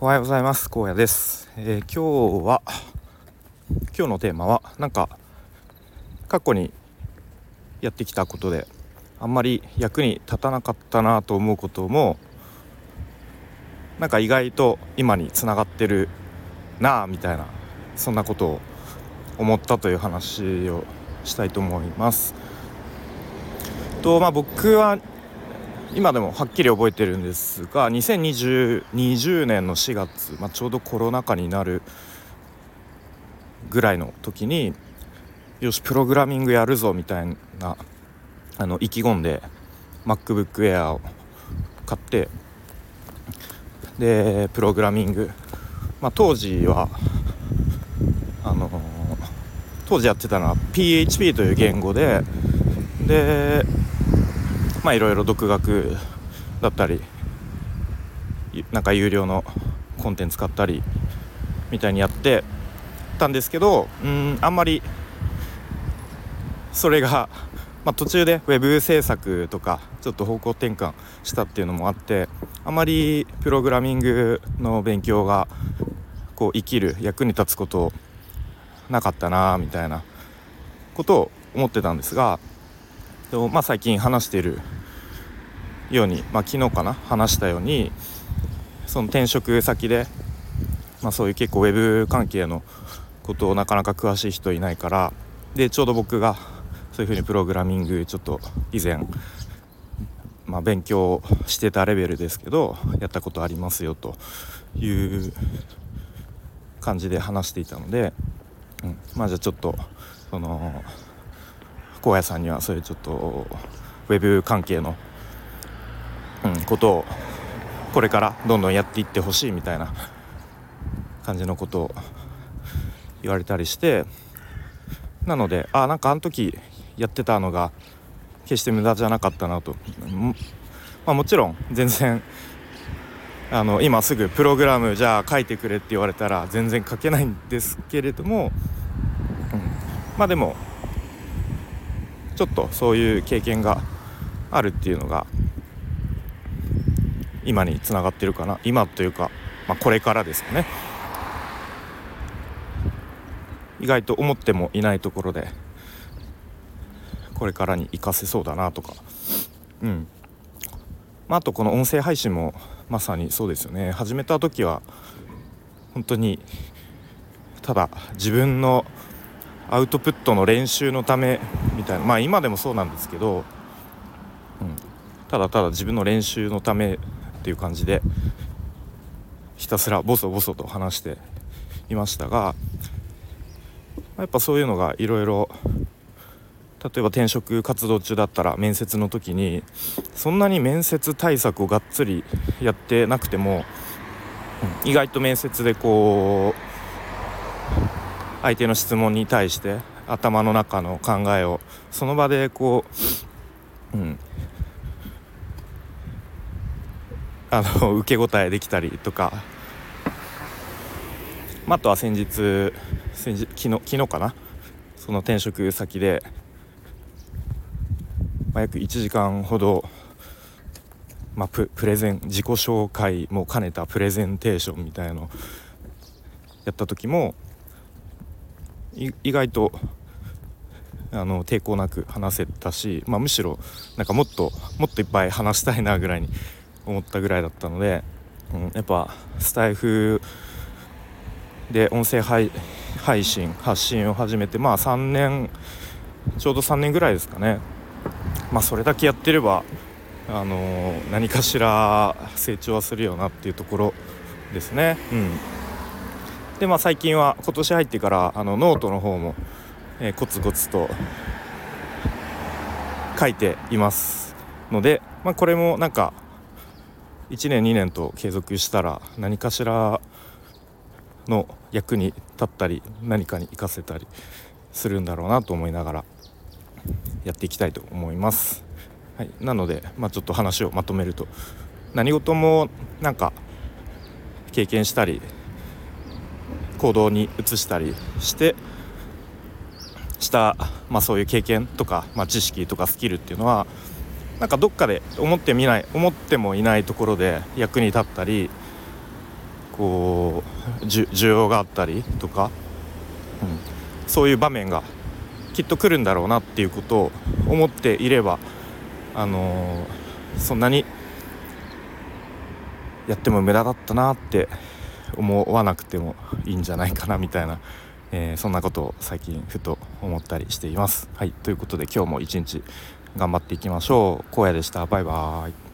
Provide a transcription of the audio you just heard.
おはようございます荒野です、えー、今日は今日のテーマはなんか過去にやってきたことであんまり役に立たなかったなと思うこともなんか意外と今につながってるなあみたいなそんなことを思ったという話をしたいと思います。とまあ僕は今でもはっきり覚えてるんですが2020年の4月、まあ、ちょうどコロナ禍になるぐらいの時によしプログラミングやるぞみたいなあの意気込んで MacBook Air を買ってでプログラミング、まあ、当時はあのー、当時やってたのは PHP という言語ででまあいろいろ独学だったりなんか有料のコンテンツ買ったりみたいにやってたんですけどうんあんまりそれが、まあ、途中でウェブ制作とかちょっと方向転換したっていうのもあってあまりプログラミングの勉強がこう生きる役に立つことなかったなみたいなことを思ってたんですがでもまあ最近話しているように、まあ、昨日かな話したようにその転職先で、まあ、そういう結構ウェブ関係のことをなかなか詳しい人いないからでちょうど僕がそういうふうにプログラミングちょっと以前、まあ、勉強してたレベルですけどやったことありますよという感じで話していたので、うん、まあじゃあちょっとその荒野さんにはそういうちょっとウェブ関係の、うん、ことをこれからどんどんやっていってほしいみたいな感じのことを言われたりしてなのであなんかあの時やってたのが決して無駄じゃなかったなと、まあ、もちろん全然あの今すぐプログラムじゃあ書いてくれって言われたら全然書けないんですけれども、うん、まあでもちょっとそういう経験があるっていうのが今につながってるかな。今というか、まあ、これからですかね。意外と思ってもいないところでこれからに活かせそうだなとか。うん、まあ、あとこの音声配信もまさにそうですよね。始めた時は本当にただ自分のアウトプットの練習のためみたいな。まあ今でもそうなんですけど、うん、ただただ自分の練習のためっていう感じでひたすらボソボソと話していましたがやっぱそういうのがいろいろ例えば転職活動中だったら面接の時にそんなに面接対策をがっつりやってなくても、意外と面接でこう相手の質問に対して頭の中の考えをその場でこう、うん、あの受け答えできたりとか、まあ、とは先日先日昨日昨日かな。その転職先で、まあ、約1時間ほど、まあ、プレゼン自己紹介も兼ねたプレゼンテーションみたいのやった時も意外とあの抵抗なく話せたし、まあ、むしろなんかもっともっといっぱい話したいなぐらいに思ったぐらいだったので、うん、やっぱスタエフで音声配信発信を始めてまあ3年ちょうど3年ぐらいですかねまあそれだけやってればあの、何かしら成長はするよなっていうところですねうん。でまあ最近は今年入ってからあのノートの方も、えー、コツコツと書いていますので、まあ、これもなんか1年2年と継続したら何かしらの役に立ったり何かに活かせたりするんだろうなと思いながらやっていきたいと思います。はい、なので、まあ、ちょっと話をまとめると何事もなんか経験したり行動に移したりしてした、まあ、そういう経験とか、まあ、知識とかスキルっていうのはなんかどっかで思ってみない思ってもいないところで役に立ったりこう需要があったりとか、うん、そういう場面がきっと来るんだろうなっていうことを思っていれば、あのー、そんなにやっても無駄だったなって思わなくてもいいんじゃないかなみたいな、えー、そんなことを最近ふと思ったりしています。はい。ということで今日も一日頑張っていきましょう。荒野でした。バイバーイ。